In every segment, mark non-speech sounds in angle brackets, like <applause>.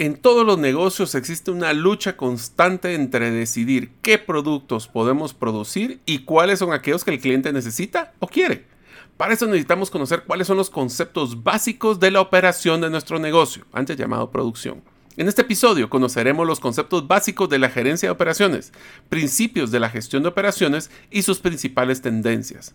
En todos los negocios existe una lucha constante entre decidir qué productos podemos producir y cuáles son aquellos que el cliente necesita o quiere. Para eso necesitamos conocer cuáles son los conceptos básicos de la operación de nuestro negocio, antes llamado producción. En este episodio conoceremos los conceptos básicos de la gerencia de operaciones, principios de la gestión de operaciones y sus principales tendencias.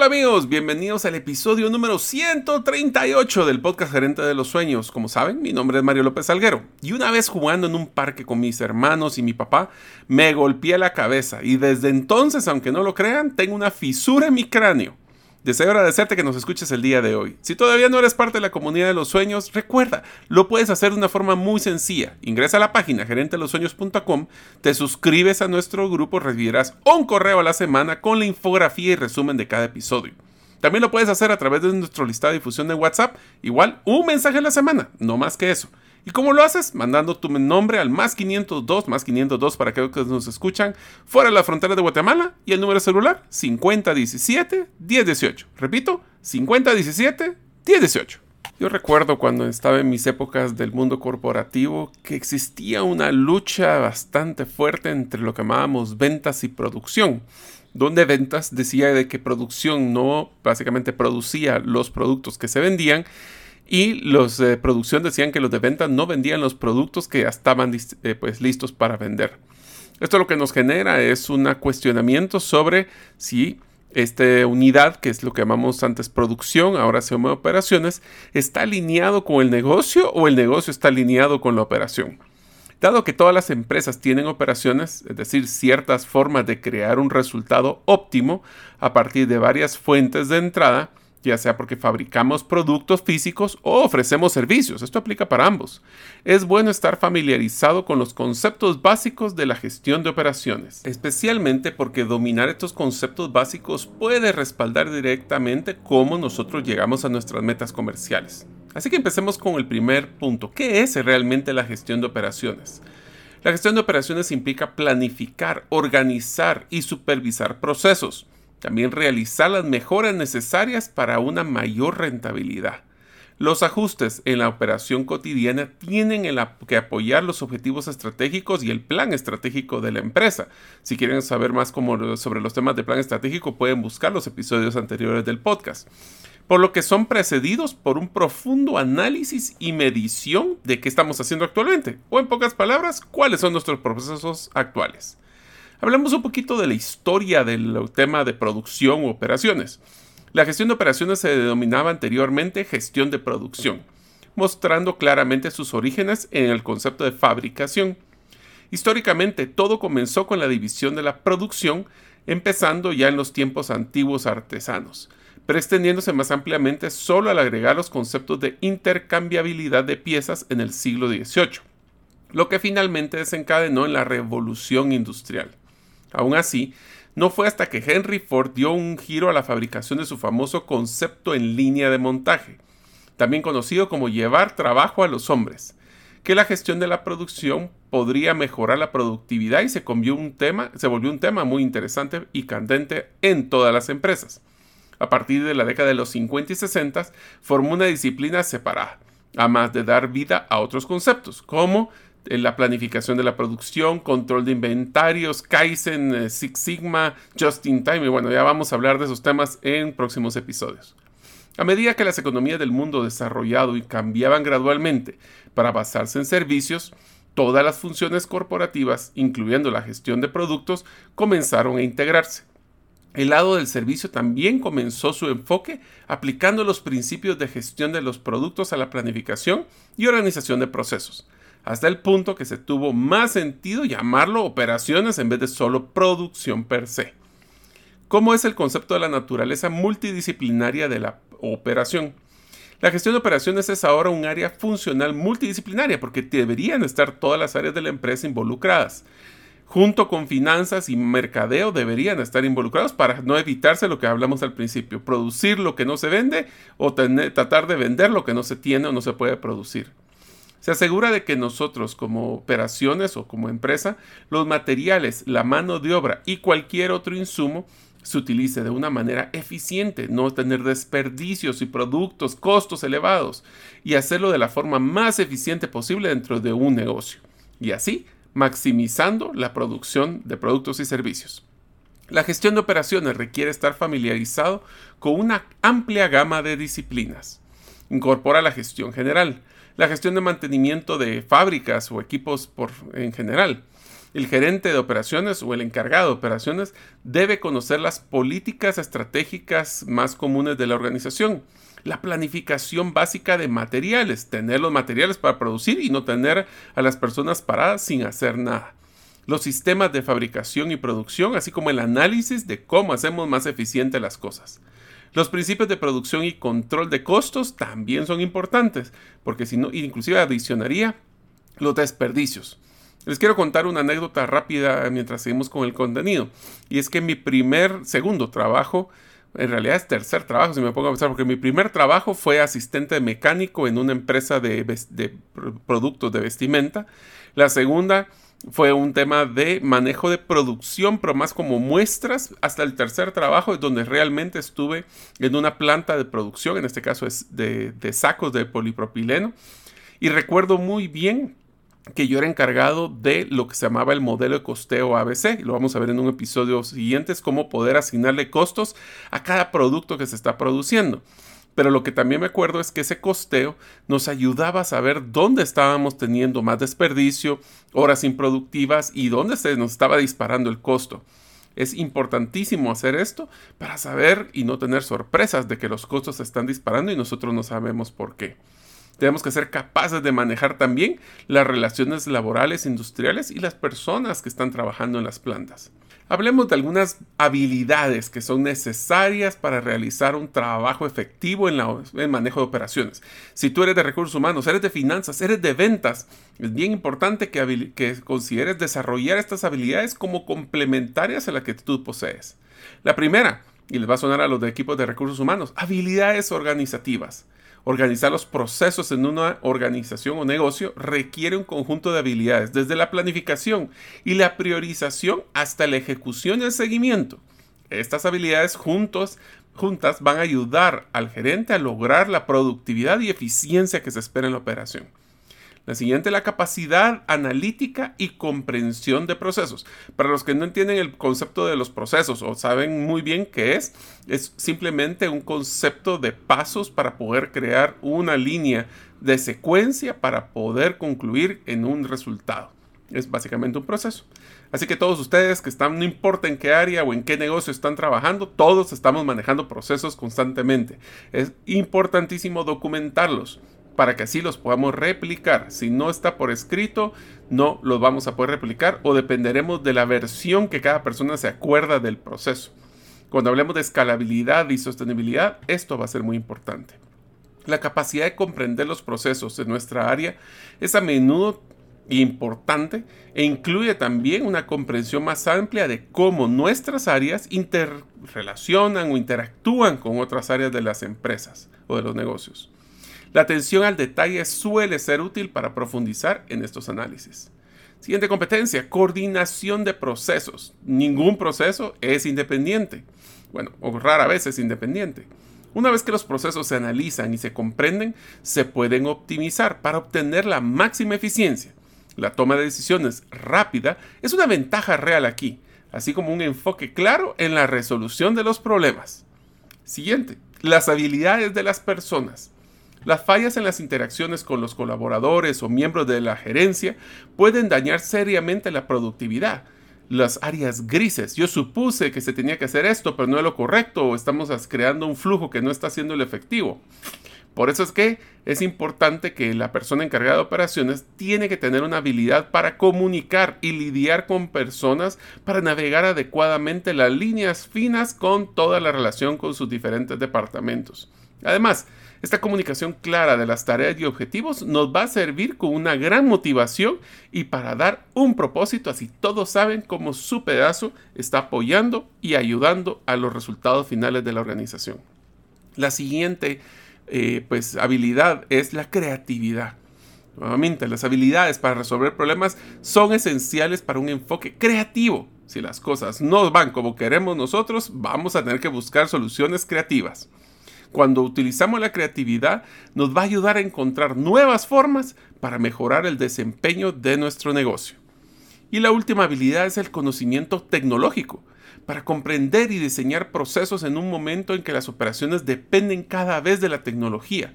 Hola amigos, bienvenidos al episodio número 138 del podcast Gerente de los Sueños. Como saben, mi nombre es Mario López Salguero y una vez jugando en un parque con mis hermanos y mi papá, me golpeé la cabeza y desde entonces, aunque no lo crean, tengo una fisura en mi cráneo. Deseo agradecerte que nos escuches el día de hoy. Si todavía no eres parte de la comunidad de los sueños, recuerda, lo puedes hacer de una forma muy sencilla. Ingresa a la página gerentelosueños.com, te suscribes a nuestro grupo, recibirás un correo a la semana con la infografía y resumen de cada episodio. También lo puedes hacer a través de nuestro listado de difusión de WhatsApp, igual un mensaje a la semana, no más que eso. ¿Y cómo lo haces? Mandando tu nombre al más 502, más 502 para que nos escuchan fuera de la frontera de Guatemala y el número celular 5017-1018. Repito, 5017-1018. Yo recuerdo cuando estaba en mis épocas del mundo corporativo que existía una lucha bastante fuerte entre lo que llamábamos ventas y producción donde ventas decía de que producción no básicamente producía los productos que se vendían y los de producción decían que los de venta no vendían los productos que ya estaban eh, pues, listos para vender. Esto lo que nos genera es un cuestionamiento sobre si esta unidad, que es lo que llamamos antes producción, ahora se llama operaciones, está alineado con el negocio o el negocio está alineado con la operación. Dado que todas las empresas tienen operaciones, es decir, ciertas formas de crear un resultado óptimo a partir de varias fuentes de entrada, ya sea porque fabricamos productos físicos o ofrecemos servicios. Esto aplica para ambos. Es bueno estar familiarizado con los conceptos básicos de la gestión de operaciones, especialmente porque dominar estos conceptos básicos puede respaldar directamente cómo nosotros llegamos a nuestras metas comerciales. Así que empecemos con el primer punto. ¿Qué es realmente la gestión de operaciones? La gestión de operaciones implica planificar, organizar y supervisar procesos también realizar las mejoras necesarias para una mayor rentabilidad. Los ajustes en la operación cotidiana tienen que apoyar los objetivos estratégicos y el plan estratégico de la empresa. Si quieren saber más sobre los temas de plan estratégico, pueden buscar los episodios anteriores del podcast. Por lo que son precedidos por un profundo análisis y medición de qué estamos haciendo actualmente, o en pocas palabras, cuáles son nuestros procesos actuales. Hablamos un poquito de la historia del tema de producción u operaciones. La gestión de operaciones se denominaba anteriormente gestión de producción, mostrando claramente sus orígenes en el concepto de fabricación. Históricamente todo comenzó con la división de la producción, empezando ya en los tiempos antiguos artesanos, pero extendiéndose más ampliamente solo al agregar los conceptos de intercambiabilidad de piezas en el siglo XVIII, lo que finalmente desencadenó en la revolución industrial. Aún así, no fue hasta que Henry Ford dio un giro a la fabricación de su famoso concepto en línea de montaje, también conocido como llevar trabajo a los hombres, que la gestión de la producción podría mejorar la productividad y se, un tema, se volvió un tema muy interesante y candente en todas las empresas. A partir de la década de los 50 y 60 formó una disciplina separada, además de dar vida a otros conceptos, como la planificación de la producción, control de inventarios, Kaizen, eh, Six Sigma, Just in Time. Y bueno, ya vamos a hablar de esos temas en próximos episodios. A medida que las economías del mundo desarrollado y cambiaban gradualmente para basarse en servicios, todas las funciones corporativas, incluyendo la gestión de productos, comenzaron a integrarse. El lado del servicio también comenzó su enfoque aplicando los principios de gestión de los productos a la planificación y organización de procesos hasta el punto que se tuvo más sentido llamarlo operaciones en vez de solo producción per se. ¿Cómo es el concepto de la naturaleza multidisciplinaria de la operación? La gestión de operaciones es ahora un área funcional multidisciplinaria porque deberían estar todas las áreas de la empresa involucradas. Junto con finanzas y mercadeo deberían estar involucrados para no evitarse lo que hablamos al principio, producir lo que no se vende o tratar de vender lo que no se tiene o no se puede producir. Se asegura de que nosotros como operaciones o como empresa, los materiales, la mano de obra y cualquier otro insumo se utilice de una manera eficiente, no tener desperdicios y productos, costos elevados, y hacerlo de la forma más eficiente posible dentro de un negocio, y así maximizando la producción de productos y servicios. La gestión de operaciones requiere estar familiarizado con una amplia gama de disciplinas. Incorpora la gestión general, la gestión de mantenimiento de fábricas o equipos en general. El gerente de operaciones o el encargado de operaciones debe conocer las políticas estratégicas más comunes de la organización. La planificación básica de materiales, tener los materiales para producir y no tener a las personas paradas sin hacer nada. Los sistemas de fabricación y producción, así como el análisis de cómo hacemos más eficientes las cosas. Los principios de producción y control de costos también son importantes, porque si no, inclusive adicionaría los desperdicios. Les quiero contar una anécdota rápida mientras seguimos con el contenido. Y es que mi primer, segundo trabajo, en realidad es tercer trabajo, si me pongo a pensar, porque mi primer trabajo fue asistente mecánico en una empresa de, de productos de vestimenta. La segunda fue un tema de manejo de producción, pero más como muestras. Hasta el tercer trabajo donde realmente estuve en una planta de producción, en este caso es de, sacos de polipropileno. Y recuerdo muy bien que yo era encargado de lo que se llamaba el modelo de costeo ABC. Lo vamos a ver en un episodio siguiente, es cómo poder asignarle costos a cada producto que se está produciendo. Pero lo que también me acuerdo es que ese costeo nos ayudaba a saber dónde estábamos teniendo más desperdicio, horas improductivas y dónde se nos estaba disparando el costo. Es importantísimo hacer esto para saber y no tener sorpresas de que los costos se están disparando y nosotros no sabemos por qué. Tenemos que ser capaces de manejar también las relaciones laborales, industriales y las personas que están trabajando en las plantas. Hablemos de algunas habilidades que son necesarias para realizar un trabajo efectivo en, el manejo de operaciones. Si tú eres de recursos humanos, eres de finanzas, eres de ventas, es bien importante que, que consideres desarrollar estas habilidades como complementarias a las que tú posees. La primera, y les va a sonar a los de equipos de recursos humanos, habilidades organizativas. Organizar los procesos en una organización o negocio requiere un conjunto de habilidades, desde la planificación y la priorización hasta la ejecución y el seguimiento. Estas habilidades juntos, juntas van a ayudar al gerente a lograr la productividad y eficiencia que se espera en la operación. La siguiente, la capacidad analítica y comprensión de procesos. Para los que no entienden el concepto de los procesos o saben muy bien qué es, es simplemente un concepto de pasos para poder crear una línea de secuencia para poder concluir en un resultado. Es básicamente un proceso. Así que todos ustedes que están, no importa en qué área o en qué negocio están trabajando, todos estamos manejando procesos constantemente. Es importantísimo documentarlos para que así los podamos replicar. Si no está por escrito, no los vamos a poder replicar o dependeremos de la versión que cada persona se acuerda del proceso. Cuando hablemos de escalabilidad y sostenibilidad, esto va a ser muy importante. La capacidad de comprender los procesos de nuestra área es a menudo importante e incluye también una comprensión más amplia de cómo nuestras áreas interrelacionan o interactúan con otras áreas de las empresas o de los negocios. La atención al detalle suele ser útil para profundizar en estos análisis. Siguiente competencia, coordinación de procesos. Ningún proceso es independiente. Bueno, o rara vez es independiente. Una vez que los procesos se analizan y se comprenden, se pueden optimizar para obtener la máxima eficiencia. La toma de decisiones rápida es una ventaja real aquí, así como un enfoque claro en la resolución de los problemas. Siguiente, las habilidades de las personas. Las fallas en las interacciones con los colaboradores o miembros de la gerencia pueden dañar seriamente la productividad. Las áreas grises. Yo supuse que se tenía que hacer esto, pero no es lo correcto, o estamos creando un flujo que no está siendo el efectivo. Por eso es que es importante que la persona encargada de operaciones tiene que tener una habilidad para comunicar y lidiar con personas para navegar adecuadamente las líneas finas con toda la relación con sus diferentes departamentos. Además, esta comunicación clara de las tareas y objetivos nos va a servir con una gran motivación y para dar un propósito así todos saben cómo su pedazo está apoyando y ayudando a los resultados finales de la organización. La siguiente eh, pues, habilidad es la creatividad. Nuevamente, las habilidades para resolver problemas son esenciales para un enfoque creativo. Si las cosas no van como queremos nosotros, vamos a tener que buscar soluciones creativas. Cuando utilizamos la creatividad, nos va a ayudar a encontrar nuevas formas para mejorar el desempeño de nuestro negocio. Y la última habilidad es el conocimiento tecnológico, para comprender y diseñar procesos en un momento en que las operaciones dependen cada vez de la tecnología.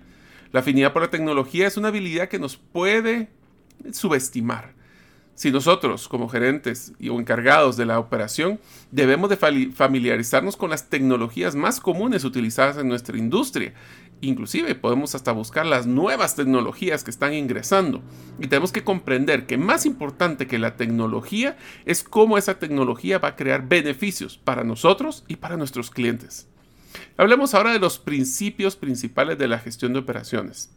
La afinidad por la tecnología es una habilidad que nos puede subestimar si nosotros, como gerentes o encargados de la operación, debemos de familiarizarnos con las tecnologías más comunes utilizadas en nuestra industria. Inclusive podemos hasta buscar las nuevas tecnologías que están ingresando. Y tenemos que comprender que más importante que la tecnología es cómo esa tecnología va a crear beneficios para nosotros y para nuestros clientes. Hablemos ahora de los principios principales de la gestión de operaciones.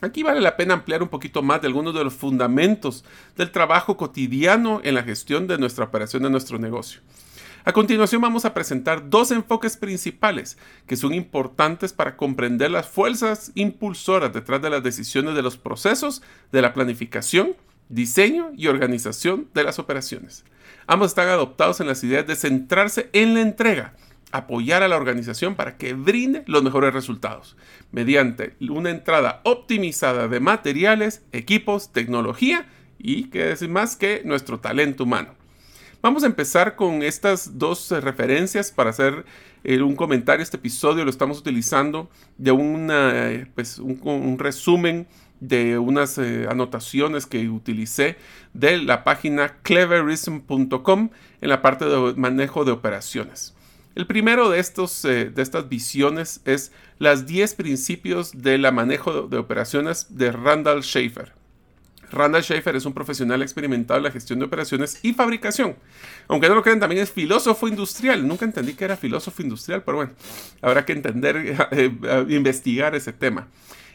Aquí vale la pena ampliar un poquito más de algunos de los fundamentos del trabajo cotidiano en la gestión de nuestra operación de nuestro negocio. A continuación vamos a presentar dos enfoques principales que son importantes para comprender las fuerzas impulsoras detrás de las decisiones de los procesos de la planificación, diseño y organización de las operaciones. Ambos están adoptados en las ideas de centrarse en la entrega, apoyar a la organización para que brinde los mejores resultados, mediante una entrada optimizada de materiales, equipos, tecnología y que decir más que nuestro talento humano. Vamos a empezar con estas dos eh, referencias para hacer eh, un comentario. Este episodio lo estamos utilizando de eh, pues, un, resumen de unas anotaciones que utilicé de la página cleverism.com en la parte de manejo de operaciones. El primero de, estos, eh, de estas visiones es las 10 principios de la manejo de operaciones de Randall Schaefer. Randall Schaefer es un profesional experimentado en la gestión de operaciones y fabricación. Aunque no lo crean, también es filósofo industrial. Nunca entendí que era filósofo industrial, pero bueno, habrá que entender, <laughs> eh, investigar ese tema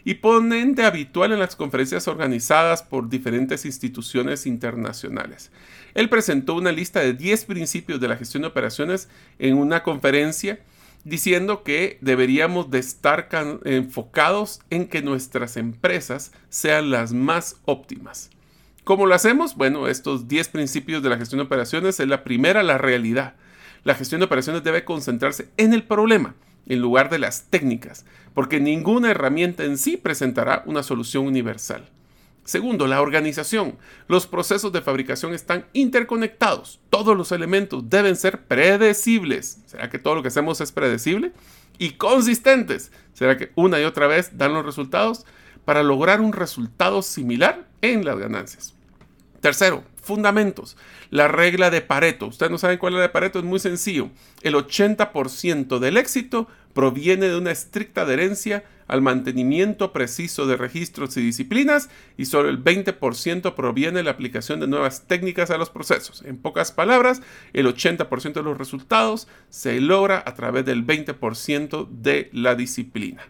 y ponente habitual en las conferencias organizadas por diferentes instituciones internacionales. Él presentó una lista de 10 principios de la gestión de operaciones en una conferencia diciendo que deberíamos de estar enfocados en que nuestras empresas sean las más óptimas. ¿Cómo lo hacemos? Bueno, estos 10 principios de la gestión de operaciones es la primera, la realidad. La gestión de operaciones debe concentrarse en el problema en lugar de las técnicas, porque ninguna herramienta en sí presentará una solución universal. Segundo, la organización. Los procesos de fabricación están interconectados. Todos los elementos deben ser predecibles. ¿Será que todo lo que hacemos es predecible? Y consistentes. ¿Será que una y otra vez dan los resultados para lograr un resultado similar en las ganancias? Tercero, fundamentos. La regla de Pareto. Ustedes no saben cuál es la de Pareto, es muy sencillo. El 80% del éxito proviene de una estricta adherencia al mantenimiento preciso de registros y disciplinas y solo el 20% proviene de la aplicación de nuevas técnicas a los procesos. En pocas palabras, el 80% de los resultados se logra a través del 20% de la disciplina.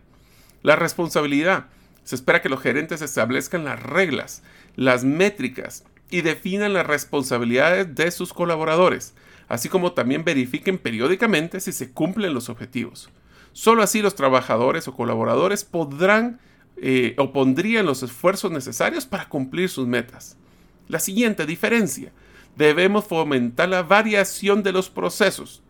La responsabilidad. Se espera que los gerentes establezcan las reglas, las métricas y definan las responsabilidades de sus colaboradores, así como también verifiquen periódicamente si se cumplen los objetivos. Solo así los trabajadores o colaboradores podrán eh, o pondrían los esfuerzos necesarios para cumplir sus metas. La siguiente diferencia, debemos fomentar la variación de los procesos.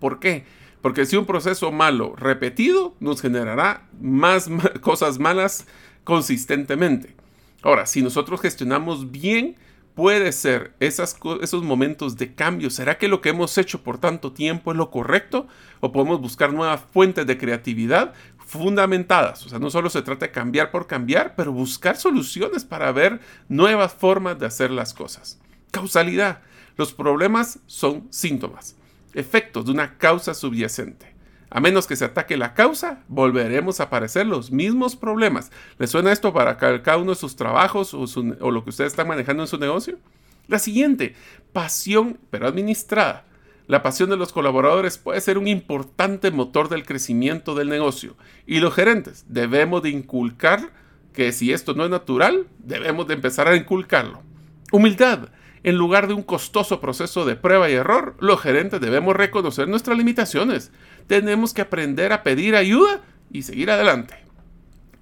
¿Por qué? Porque si un proceso malo repetido nos generará más cosas malas consistentemente. Ahora, si nosotros gestionamos bien, puede ser esos momentos de cambio. ¿Será que lo que hemos hecho por tanto tiempo es lo correcto? ¿O podemos buscar nuevas fuentes de creatividad fundamentadas? O sea, no solo se trata de cambiar por cambiar, pero buscar soluciones para ver nuevas formas de hacer las cosas. Causalidad. Los problemas son síntomas, efectos de una causa subyacente. A menos que se ataque la causa, volveremos a aparecer los mismos problemas. ¿Les suena esto para cada uno de sus trabajos o, lo que ustedes están manejando en su negocio? La siguiente, pasión pero administrada. La pasión de los colaboradores puede ser un importante motor del crecimiento del negocio y los gerentes debemos de inculcar que si esto no es natural, debemos de empezar a inculcarlo. Humildad. En lugar de un costoso proceso de prueba y error, los gerentes debemos reconocer nuestras limitaciones. Tenemos que aprender a pedir ayuda y seguir adelante.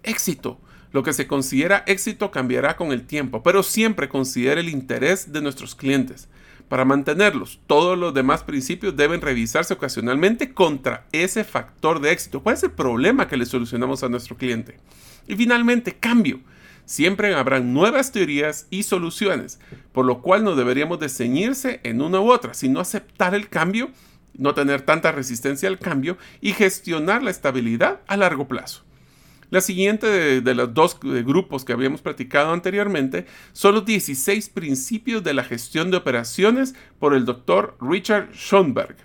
Éxito. Lo que se considera éxito cambiará con el tiempo, pero siempre considere el interés de nuestros clientes. Para mantenerlos, todos los demás principios deben revisarse ocasionalmente contra ese factor de éxito. ¿Cuál es el problema que le solucionamos a nuestro cliente? Y finalmente, cambio. Siempre habrán nuevas teorías y soluciones, por lo cual no deberíamos de ceñirse en una u otra, sino aceptar el cambio, no tener tanta resistencia al cambio y gestionar la estabilidad a largo plazo. La siguiente de, los dos grupos que habíamos platicado anteriormente son los 16 principios de la gestión de operaciones por el doctor Richard Schoenberg.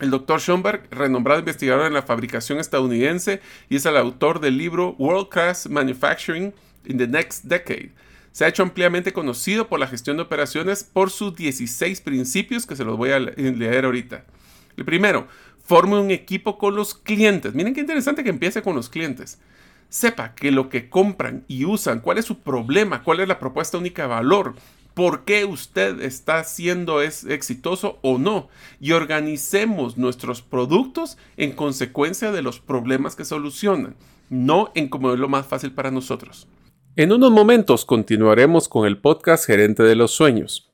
El doctor Schoenberg, renombrado investigador en la fabricación estadounidense y es el autor del libro World Class Manufacturing in the Next Decade. Se ha hecho ampliamente conocido por la gestión de operaciones por sus 16 principios que se los voy a leer ahorita. El primero, forme un equipo con los clientes. Miren qué interesante que empiece con los clientes. Sepa que lo que compran y usan, cuál es su problema, cuál es la propuesta única de valor, por qué usted está siendo es exitoso o no y organicemos nuestros productos en consecuencia de los problemas que solucionan, no en cómo es lo más fácil para nosotros. En unos momentos continuaremos con el podcast Gerente de los Sueños.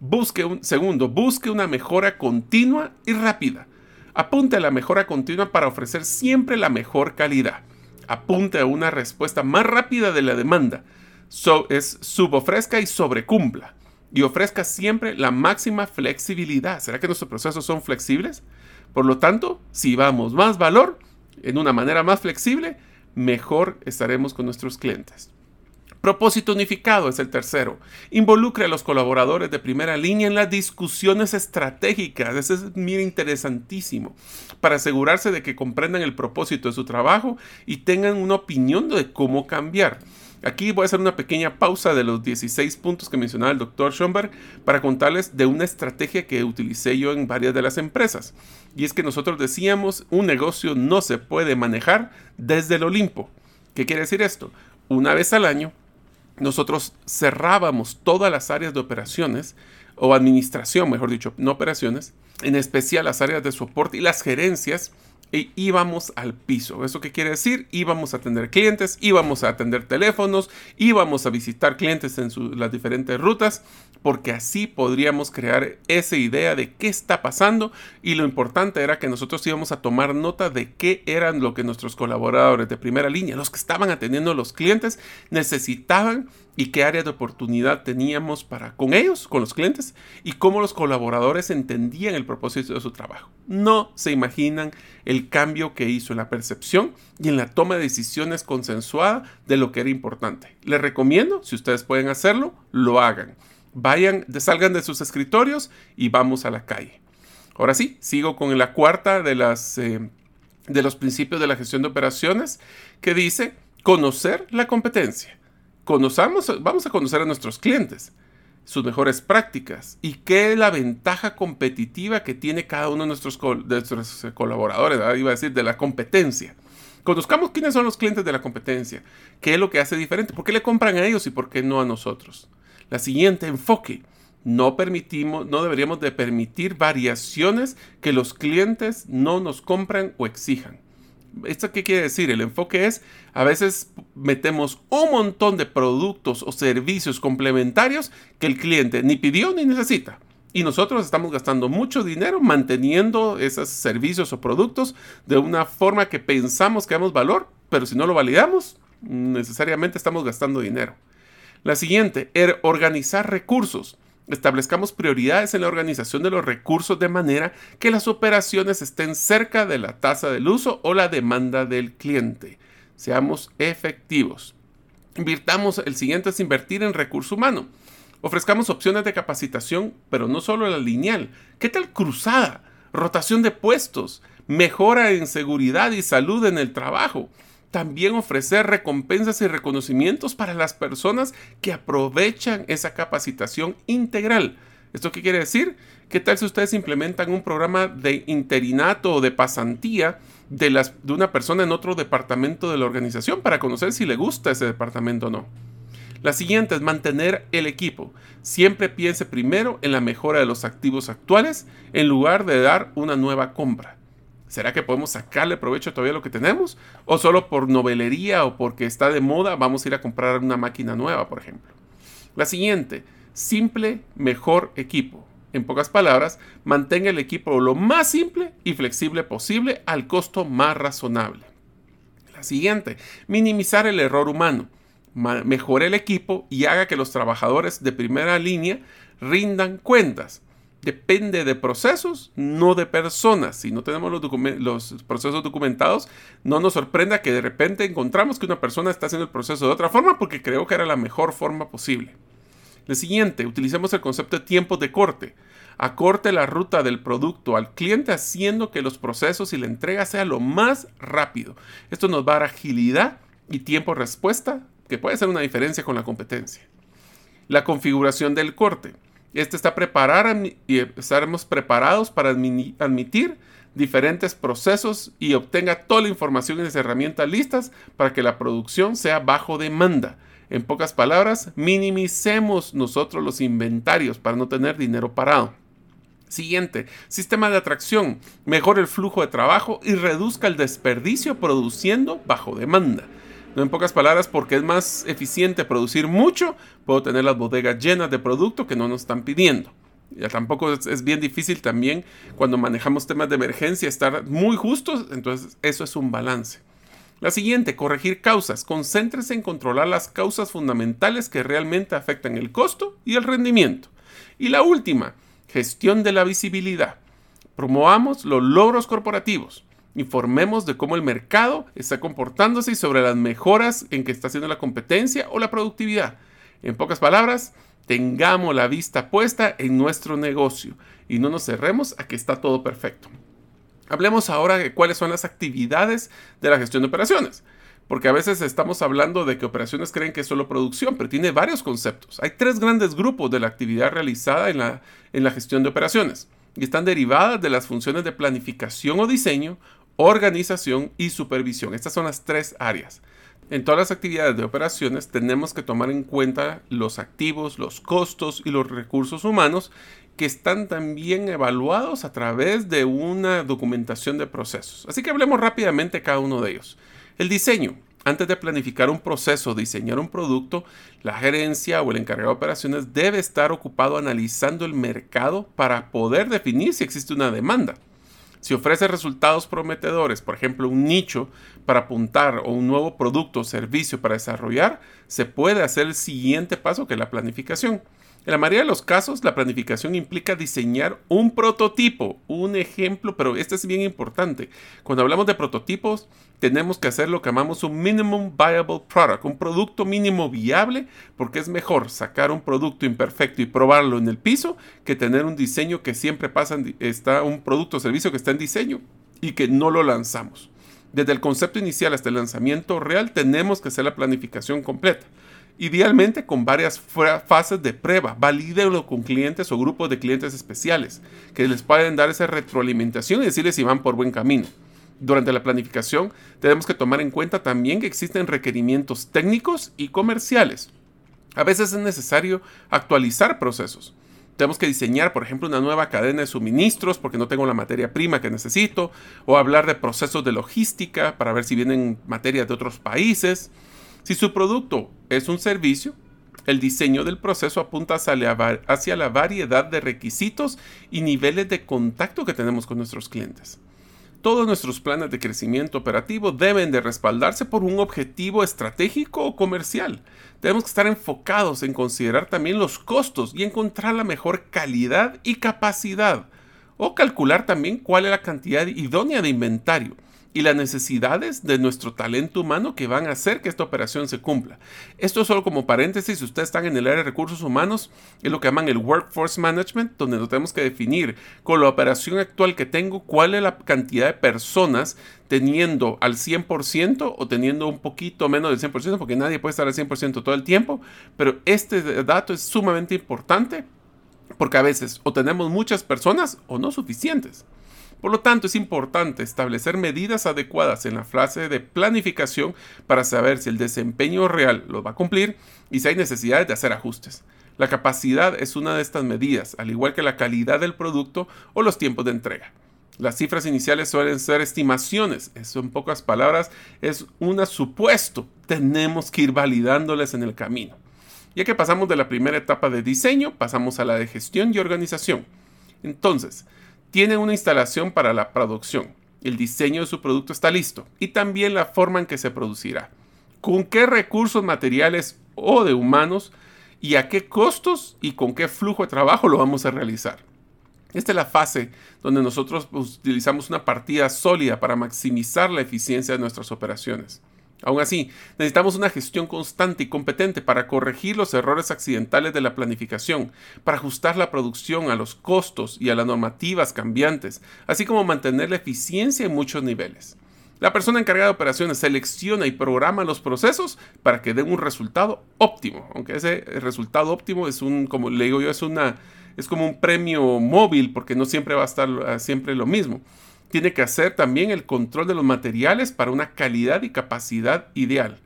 Busque un segundo, busque una mejora continua y rápida. Apunte a la mejora continua para ofrecer siempre la mejor calidad. Apunte a una respuesta más rápida de la demanda. es subofrezca y sobrecumpla. Y ofrezca siempre la máxima flexibilidad. ¿Será que nuestros procesos son flexibles? Por lo tanto, si vamos más valor en una manera más flexible, mejor estaremos con nuestros clientes. Propósito unificado es el tercero. Involucre a los colaboradores de primera línea en las discusiones estratégicas. Eso es muy interesantísimo. Para asegurarse de que comprendan el propósito de su trabajo y tengan una opinión de cómo cambiar. Aquí voy a hacer una pequeña pausa de los 16 puntos que mencionaba el doctor Schoenberg para contarles de una estrategia que utilicé yo en varias de las empresas. Y es que nosotros decíamos, un negocio no se puede manejar desde el Olimpo. ¿Qué quiere decir esto? Una vez al año nosotros cerrábamos todas las áreas de operaciones o administración, mejor dicho, no operaciones, en especial las áreas de soporte y las gerencias e íbamos al piso. ¿Eso qué quiere decir? Íbamos a atender clientes, íbamos a atender teléfonos, íbamos a visitar clientes en las diferentes rutas, porque así podríamos crear esa idea de qué está pasando y lo importante era que nosotros íbamos a tomar nota de qué eran lo que nuestros colaboradores de primera línea, los que estaban atendiendo a los clientes, necesitaban y qué área de oportunidad teníamos para con ellos, con los clientes, y cómo los colaboradores entendían el propósito de su trabajo. No se imaginan el cambio que hizo en la percepción y en la toma de decisiones consensuada de lo que era importante. Les recomiendo, si ustedes pueden hacerlo, lo hagan. Vayan, salgan de sus escritorios y vamos a la calle. Ahora sí, sigo con la cuarta de las... Eh, de los principios de la gestión de operaciones que dice conocer la competencia. Conozamos, vamos a conocer a nuestros clientes, sus mejores prácticas y qué es la ventaja competitiva que tiene cada uno de nuestros, colaboradores, iba a decir, de la competencia. Conozcamos quiénes son los clientes de la competencia, qué es lo que hace diferente, por qué le compran a ellos y por qué no a nosotros. La siguiente, enfoque. No permitimos, no deberíamos de permitir variaciones que los clientes no nos compran o exijan. ¿Esto qué quiere decir? El enfoque es, a veces metemos un montón de productos o servicios complementarios que el cliente ni pidió ni necesita. Y nosotros estamos gastando mucho dinero manteniendo esos servicios o productos de una forma que pensamos que damos valor, pero si no lo validamos, necesariamente estamos gastando dinero. La siguiente, er, organizar recursos. Establezcamos prioridades en la organización de los recursos de manera que las operaciones estén cerca de la tasa del uso o la demanda del cliente. Seamos efectivos. Invirtamos, el siguiente es invertir en recurso humano. Ofrezcamos opciones de capacitación, pero no solo la lineal. ¿Qué tal cruzada? Rotación de puestos, mejora en seguridad y salud en el trabajo también ofrecer recompensas y reconocimientos para las personas que aprovechan esa capacitación integral. ¿Esto qué quiere decir? ¿Qué tal si ustedes implementan un programa de interinato o de pasantía de, de una persona en otro departamento de la organización para conocer si le gusta ese departamento o no? La siguiente es mantener el equipo. Siempre piense primero en la mejora de los activos actuales en lugar de dar una nueva compra. ¿Será que podemos sacarle provecho todavía lo que tenemos? ¿O solo por novelería o porque está de moda vamos a ir a comprar una máquina nueva, por ejemplo? La siguiente, simple, mejor equipo. En pocas palabras, mantenga el equipo lo más simple y flexible posible al costo más razonable. La siguiente, minimizar el error humano. Mejore el equipo y haga que los trabajadores de primera línea rindan cuentas depende de procesos, no de personas. Si no tenemos los, procesos documentados, no nos sorprenda que de repente encontramos que una persona está haciendo el proceso de otra forma porque creo que era la mejor forma posible. El siguiente, utilicemos el concepto de tiempos de corte. Acorte la ruta del producto al cliente haciendo que los procesos y la entrega sea lo más rápido. Esto nos va a dar agilidad y tiempo respuesta que puede ser una diferencia con la competencia. La configuración del corte. Este está preparado y estaremos preparados para admitir diferentes procesos y obtenga toda la información y las herramientas listas para que la producción sea bajo demanda. En pocas palabras, minimicemos nosotros los inventarios para no tener dinero parado. Siguiente, sistema de atracción. Mejore el flujo de trabajo y reduzca el desperdicio produciendo bajo demanda. No en pocas palabras, porque es más eficiente producir mucho, puedo tener las bodegas llenas de producto que no nos están pidiendo. Ya tampoco es, bien difícil también cuando manejamos temas de emergencia estar muy justos, entonces eso es un balance. La siguiente, corregir causas. Concéntrese en controlar las causas fundamentales que realmente afectan el costo y el rendimiento. Y la última, gestión de la visibilidad. Promovamos los logros corporativos informemos de cómo el mercado está comportándose y sobre las mejoras en que está haciendo la competencia o la productividad. En pocas palabras, tengamos la vista puesta en nuestro negocio y no nos cerremos a que está todo perfecto. Hablemos ahora de cuáles son las actividades de la gestión de operaciones. Porque a veces estamos hablando de que operaciones creen que es solo producción, pero tiene varios conceptos. Hay tres grandes grupos de la actividad realizada en la, en la gestión de operaciones y están derivadas de las funciones de planificación o diseño, organización y supervisión. Estas son las tres áreas. En todas las actividades de operaciones tenemos que tomar en cuenta los activos, los costos y los recursos humanos que están también evaluados a través de una documentación de procesos. Así que hablemos rápidamente de cada uno de ellos. El diseño. Antes de planificar un proceso, diseñar un producto, la gerencia o el encargado de operaciones debe estar ocupado analizando el mercado para poder definir si existe una demanda. Si ofrece resultados prometedores, por ejemplo, un nicho para apuntar o un nuevo producto o servicio para desarrollar, se puede hacer el siguiente paso que es la planificación. En la mayoría de los casos, la planificación implica diseñar un prototipo, un ejemplo, pero este es bien importante. Cuando hablamos de prototipos, tenemos que hacer lo que llamamos un minimum viable product, un producto mínimo viable, porque es mejor sacar un producto imperfecto y probarlo en el piso que tener un diseño que siempre pasa, está un producto o servicio que está en diseño y que no lo lanzamos. Desde el concepto inicial hasta el lanzamiento real tenemos que hacer la planificación completa. Idealmente con varias fases de prueba, valídenlo con clientes o grupos de clientes especiales que les pueden dar esa retroalimentación y decirles si van por buen camino. Durante la planificación tenemos que tomar en cuenta también que existen requerimientos técnicos y comerciales. A veces es necesario actualizar procesos. Tenemos que diseñar, por ejemplo, una nueva cadena de suministros porque no tengo la materia prima que necesito, o hablar de procesos de logística para ver si vienen materias de otros países. Si su producto es un servicio, el diseño del proceso apunta hacia la variedad de requisitos y niveles de contacto que tenemos con nuestros clientes. Todos nuestros planes de crecimiento operativo deben de respaldarse por un objetivo estratégico o comercial. Tenemos que estar enfocados en considerar también los costos y encontrar la mejor calidad y capacidad. O calcular también cuál es la cantidad idónea de inventario y las necesidades de nuestro talento humano que van a hacer que esta operación se cumpla. Esto es solo como paréntesis, si ustedes están en el área de recursos humanos, es lo que llaman el Workforce Management, donde nos tenemos que definir con la operación actual que tengo cuál es la cantidad de personas teniendo al 100% o teniendo un poquito menos del 100%, porque nadie puede estar al 100% todo el tiempo, pero este dato es sumamente importante porque a veces o tenemos muchas personas o no suficientes. Por lo tanto, es importante establecer medidas adecuadas en la fase de planificación para saber si el desempeño real lo va a cumplir y si hay necesidades de hacer ajustes. La capacidad es una de estas medidas, al igual que la calidad del producto o los tiempos de entrega. Las cifras iniciales suelen ser estimaciones, eso en pocas palabras es un supuesto, tenemos que ir validándoles en el camino. Ya que pasamos de la primera etapa de diseño, pasamos a la de gestión y organización. Entonces, tienen una instalación para la producción. El diseño de su producto está listo y también la forma en que se producirá. Con qué recursos materiales o de humanos y a qué costos y con qué flujo de trabajo lo vamos a realizar. Esta es la fase donde nosotros utilizamos una partida sólida para maximizar la eficiencia de nuestras operaciones. Aún así, necesitamos una gestión constante y competente para corregir los errores accidentales de la planificación, para ajustar la producción a los costos y a las normativas cambiantes, así como mantener la eficiencia en muchos niveles. La persona encargada de operaciones selecciona y programa los procesos para que den un resultado óptimo, aunque ese resultado óptimo es un, como le digo yo, es una es como un premio móvil porque no siempre va a estar siempre lo mismo tiene que hacer también el control de los materiales para una calidad y capacidad ideal.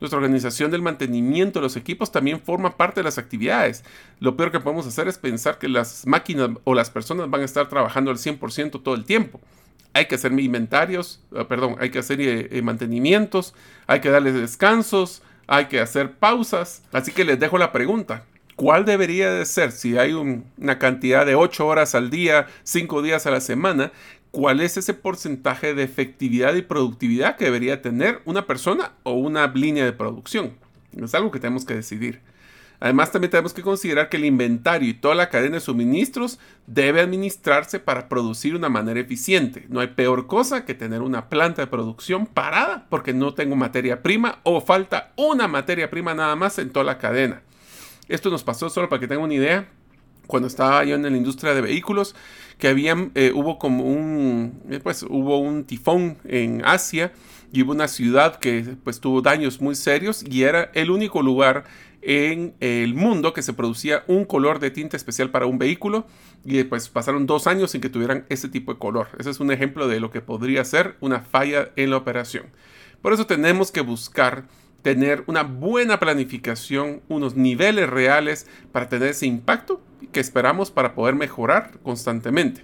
Nuestra organización del mantenimiento de los equipos también forma parte de las actividades. Lo peor que podemos hacer es pensar que las máquinas o las personas van a estar trabajando al 100% todo el tiempo. Hay que hacer inventarios, ah, perdón, hay que hacer eh, mantenimientos, hay que darles descansos, hay que hacer pausas. Así que les dejo la pregunta. ¿Cuál debería de ser si hay una cantidad de 8 horas al día, 5 días a la semana? Cuál es ese porcentaje de efectividad y productividad que debería tener una persona o una línea de producción. Es algo que tenemos que decidir. Además, también tenemos que considerar que el inventario y toda la cadena de suministros debe administrarse para producir de una manera eficiente. No hay peor cosa que tener una planta de producción parada porque no tengo materia prima o falta una materia prima nada más en toda la cadena. Esto nos pasó solo para que tengan una idea cuando estaba yo en la industria de vehículos, que eh, hubo como un, eh, pues hubo un tifón en Asia y hubo una ciudad que pues tuvo daños muy serios y era el único lugar en el mundo que se producía un color de tinta especial para un vehículo y pues pasaron dos años sin que tuvieran ese tipo de color. Ese es un ejemplo de lo que podría ser una falla en la operación. Por eso tenemos que buscar tener una buena planificación, unos niveles reales para tener ese impacto que esperamos para poder mejorar constantemente.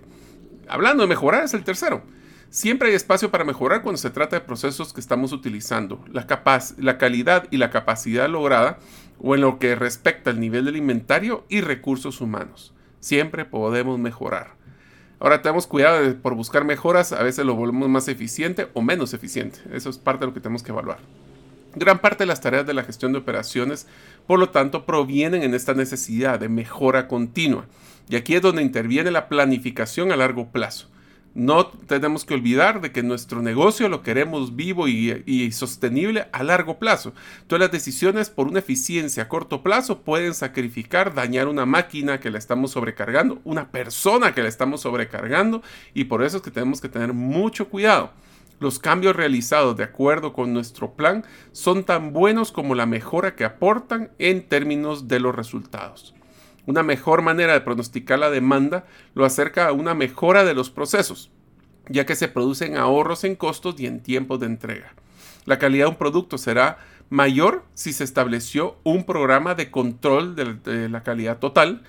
Hablando de mejorar es el tercero. Siempre hay espacio para mejorar cuando se trata de procesos que estamos utilizando, la, calidad y la capacidad lograda o en lo que respecta al nivel del inventario y recursos humanos. Siempre podemos mejorar. Ahora tenemos cuidado por buscar mejoras, a veces lo volvemos más eficiente o menos eficiente. Eso es parte de lo que tenemos que evaluar. Gran parte de las tareas de la gestión de operaciones, por lo tanto, provienen en esta necesidad de mejora continua. Y aquí es donde interviene la planificación a largo plazo. No tenemos que olvidar de que nuestro negocio lo queremos vivo y, sostenible a largo plazo. Todas las decisiones por una eficiencia a corto plazo pueden sacrificar, dañar una máquina que la estamos sobrecargando, una persona que la estamos sobrecargando y por eso es que tenemos que tener mucho cuidado. Los cambios realizados de acuerdo con nuestro plan son tan buenos como la mejora que aportan en términos de los resultados. Una mejor manera de pronosticar la demanda lo acerca a una mejora de los procesos, ya que se producen ahorros en costos y en tiempos de entrega. La calidad de un producto será mayor si se estableció un programa de control de, la calidad total.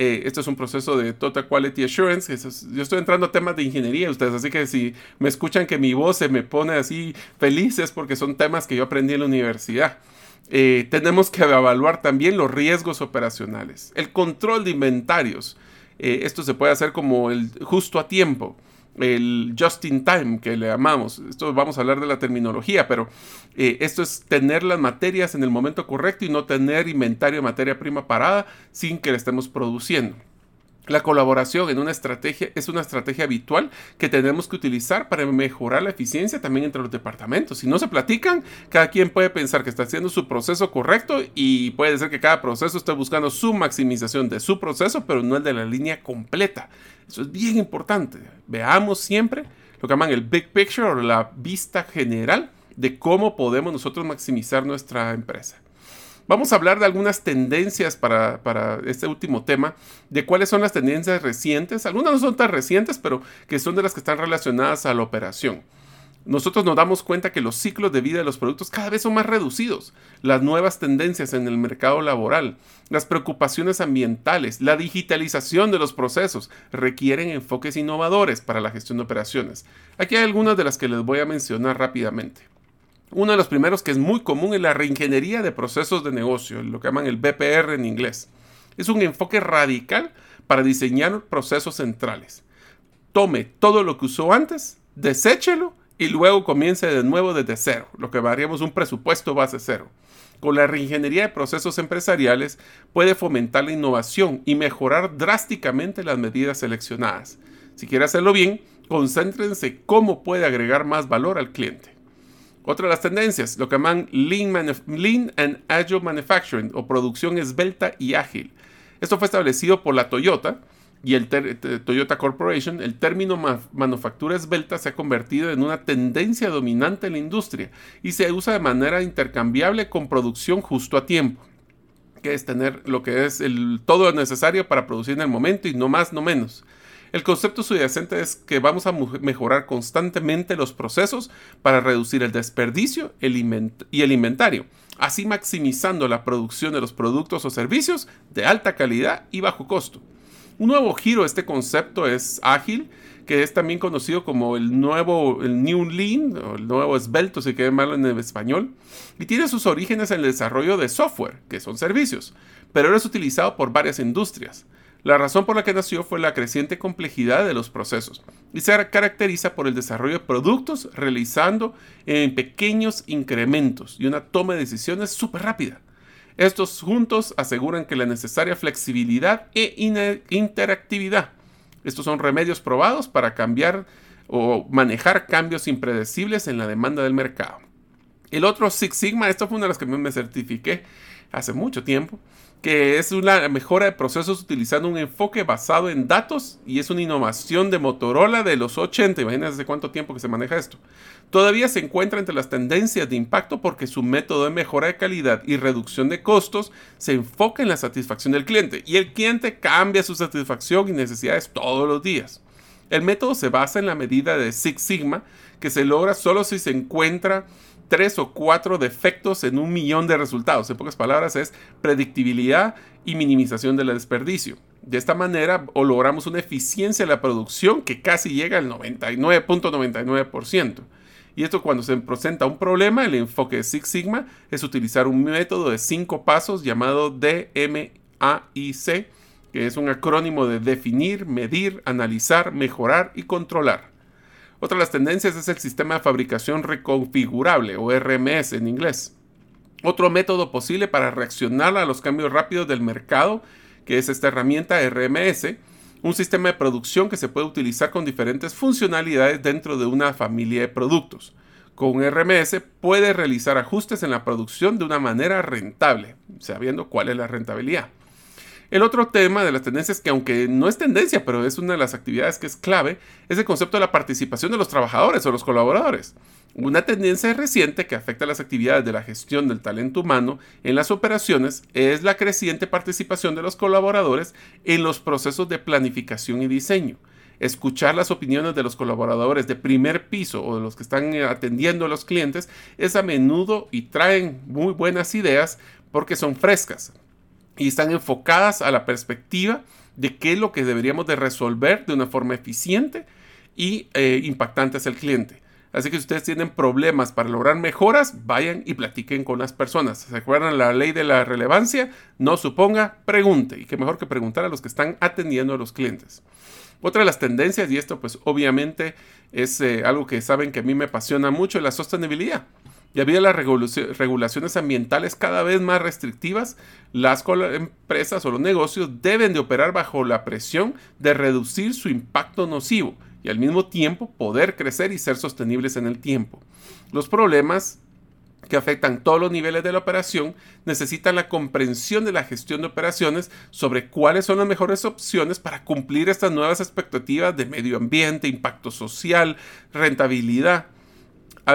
Eh, esto es un proceso de Total Quality Assurance. yo estoy entrando a temas de ingeniería, ustedes, así que si me escuchan que mi voz se me pone así feliz es porque son temas que yo aprendí en la universidad. Eh, tenemos que evaluar también los riesgos operacionales, el control de inventarios. Eh, esto se puede hacer como el justo a tiempo el just in time que le llamamos. Esto vamos a hablar de la terminología, pero eh, esto es tener las materias en el momento correcto y no tener inventario de materia prima parada sin que la estemos produciendo. La colaboración en una estrategia es una estrategia habitual que tenemos que utilizar para mejorar la eficiencia también entre los departamentos. Si no se platican, cada quien puede pensar que está haciendo su proceso correcto y puede ser que cada proceso esté buscando su maximización de su proceso, pero no el de la línea completa. Eso es bien importante. Veamos siempre lo que llaman el big picture o la vista general de cómo podemos nosotros maximizar nuestra empresa. Vamos a hablar de algunas tendencias para, este último tema, de cuáles son las tendencias recientes. Algunas no son tan recientes, pero que son de las que están relacionadas a la operación. Nosotros nos damos cuenta que los ciclos de vida de los productos cada vez son más reducidos. Las nuevas tendencias en el mercado laboral, las preocupaciones ambientales, la digitalización de los procesos requieren enfoques innovadores para la gestión de operaciones. Aquí hay algunas de las que les voy a mencionar rápidamente. Uno de los primeros que es muy común es la reingeniería de procesos de negocio, lo que llaman el BPR en inglés. Es un enfoque radical para diseñar procesos centrales. Tome todo lo que usó antes, deséchelo y luego comience de nuevo desde cero, lo que variamos un presupuesto base cero. Con la reingeniería de procesos empresariales puede fomentar la innovación y mejorar drásticamente las medidas seleccionadas. Si quiere hacerlo bien, concéntrense cómo puede agregar más valor al cliente. Otra de las tendencias, lo que llaman Lean, and Agile Manufacturing o producción esbelta y ágil. Esto fue establecido por la Toyota y el Toyota Corporation. El término manufactura esbelta se ha convertido en una tendencia dominante en la industria y se usa de manera intercambiable con producción justo a tiempo que es tener lo que es todo lo necesario para producir en el momento y no más, no menos. El concepto subyacente es que vamos a mejorar constantemente los procesos para reducir el desperdicio y el inventario, así maximizando la producción de los productos o servicios de alta calidad y bajo costo. Un nuevo giro a este concepto es ágil, que es también conocido como el nuevo el New Lean o el nuevo esbelto, si quieren malo en español, y tiene sus orígenes en el desarrollo de software, que son servicios, pero ahora es utilizado por varias industrias. La razón por la que nació fue la creciente complejidad de los procesos y se caracteriza por el desarrollo de productos realizando en pequeños incrementos y una toma de decisiones súper rápida. Estos juntos aseguran que la necesaria flexibilidad e interactividad. Estos son remedios probados para cambiar o manejar cambios impredecibles en la demanda del mercado. El otro Six Sigma, esto fue una de las que me certifiqué hace mucho tiempo, que es una mejora de procesos utilizando un enfoque basado en datos y es una innovación de Motorola de los 80. Imagínense cuánto tiempo que se maneja esto. Todavía se encuentra entre las tendencias de impacto porque su método de mejora de calidad y reducción de costos se enfoca en la satisfacción del cliente y el cliente cambia su satisfacción y necesidades todos los días. El método se basa en la medida de Six Sigma que se logra solo si se encuentra tres o cuatro defectos en un millón de resultados. En pocas palabras, es predictibilidad y minimización del desperdicio. De esta manera, logramos una eficiencia de la producción que casi llega al 99.99%. Y esto cuando se presenta un problema, el enfoque de Six Sigma es utilizar un método de cinco pasos llamado DMAIC, que es un acrónimo de definir, medir, analizar, mejorar y controlar. Otra de las tendencias es el sistema de fabricación reconfigurable o RMS en inglés. Otro método posible para reaccionar a los cambios rápidos del mercado, que es esta herramienta RMS, un sistema de producción que se puede utilizar con diferentes funcionalidades dentro de una familia de productos. Con RMS puede realizar ajustes en la producción de una manera rentable, sabiendo cuál es la rentabilidad. El otro tema de las tendencias, que aunque no es tendencia, pero es una de las actividades que es clave, es el concepto de la participación de los trabajadores o los colaboradores. Una tendencia reciente que afecta las actividades de la gestión del talento humano en las operaciones es la creciente participación de los colaboradores en los procesos de planificación y diseño. Escuchar las opiniones de los colaboradores de primer piso o de los que están atendiendo a los clientes es a menudo y traen muy buenas ideas porque son frescas, y están enfocadas a la perspectiva de qué es lo que deberíamos de resolver de una forma eficiente y eh, impactante hacia el cliente. Así que si ustedes tienen problemas para lograr mejoras, vayan y platiquen con las personas. ¿Se acuerdan la ley de la relevancia? No suponga, pregunte. Y qué mejor que preguntar a los que están atendiendo a los clientes. Otra de las tendencias, y esto pues obviamente es eh, algo que saben que a mí me apasiona mucho, la sostenibilidad. Y había las regulaciones ambientales cada vez más restrictivas, las empresas o los negocios deben de operar bajo la presión de reducir su impacto nocivo y al mismo tiempo poder crecer y ser sostenibles en el tiempo. Los problemas que afectan todos los niveles de la operación necesitan la comprensión de la gestión de operaciones sobre cuáles son las mejores opciones para cumplir estas nuevas expectativas de medio ambiente, impacto social, rentabilidad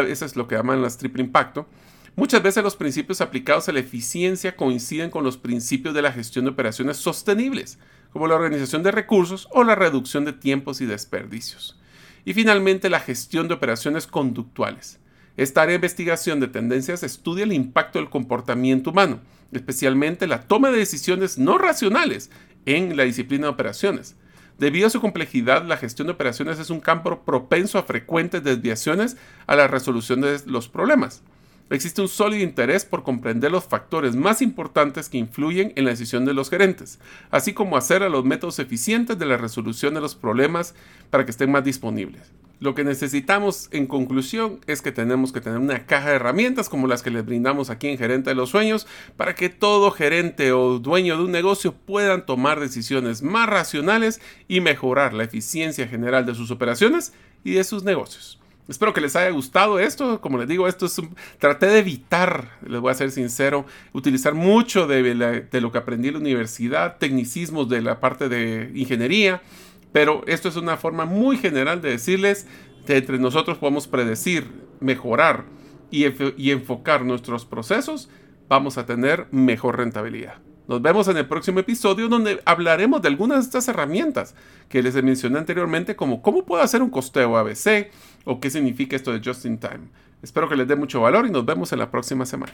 eso es lo que llaman las triple impacto, muchas veces los principios aplicados a la eficiencia coinciden con los principios de la gestión de operaciones sostenibles, como la organización de recursos o la reducción de tiempos y desperdicios. Y finalmente, la gestión de operaciones conductuales. Esta área de investigación de tendencias estudia el impacto del comportamiento humano, especialmente la toma de decisiones no racionales en la disciplina de operaciones, Debido a su complejidad, la gestión de operaciones es un campo propenso a frecuentes desviaciones a la resolución de los problemas. Existe un sólido interés por comprender los factores más importantes que influyen en la decisión de los gerentes, así como hacer a los métodos eficientes de la resolución de los problemas para que estén más disponibles. Lo que necesitamos en conclusión es que tenemos que tener una caja de herramientas como las que les brindamos aquí en Gerente de los Sueños para que todo gerente o dueño de un negocio puedan tomar decisiones más racionales y mejorar la eficiencia general de sus operaciones y de sus negocios. Espero que les haya gustado esto. Como les digo, esto es traté de evitar, les voy a ser sincero, utilizar mucho de, de lo que aprendí en la universidad, tecnicismos de la parte de ingeniería pero esto es una forma muy general de decirles que entre nosotros podemos predecir, mejorar y, enfocar nuestros procesos, vamos a tener mejor rentabilidad. Nos vemos en el próximo episodio donde hablaremos de algunas de estas herramientas que les mencioné anteriormente como cómo puedo hacer un costeo ABC o qué significa esto de just in time. Espero que les dé mucho valor y nos vemos en la próxima semana.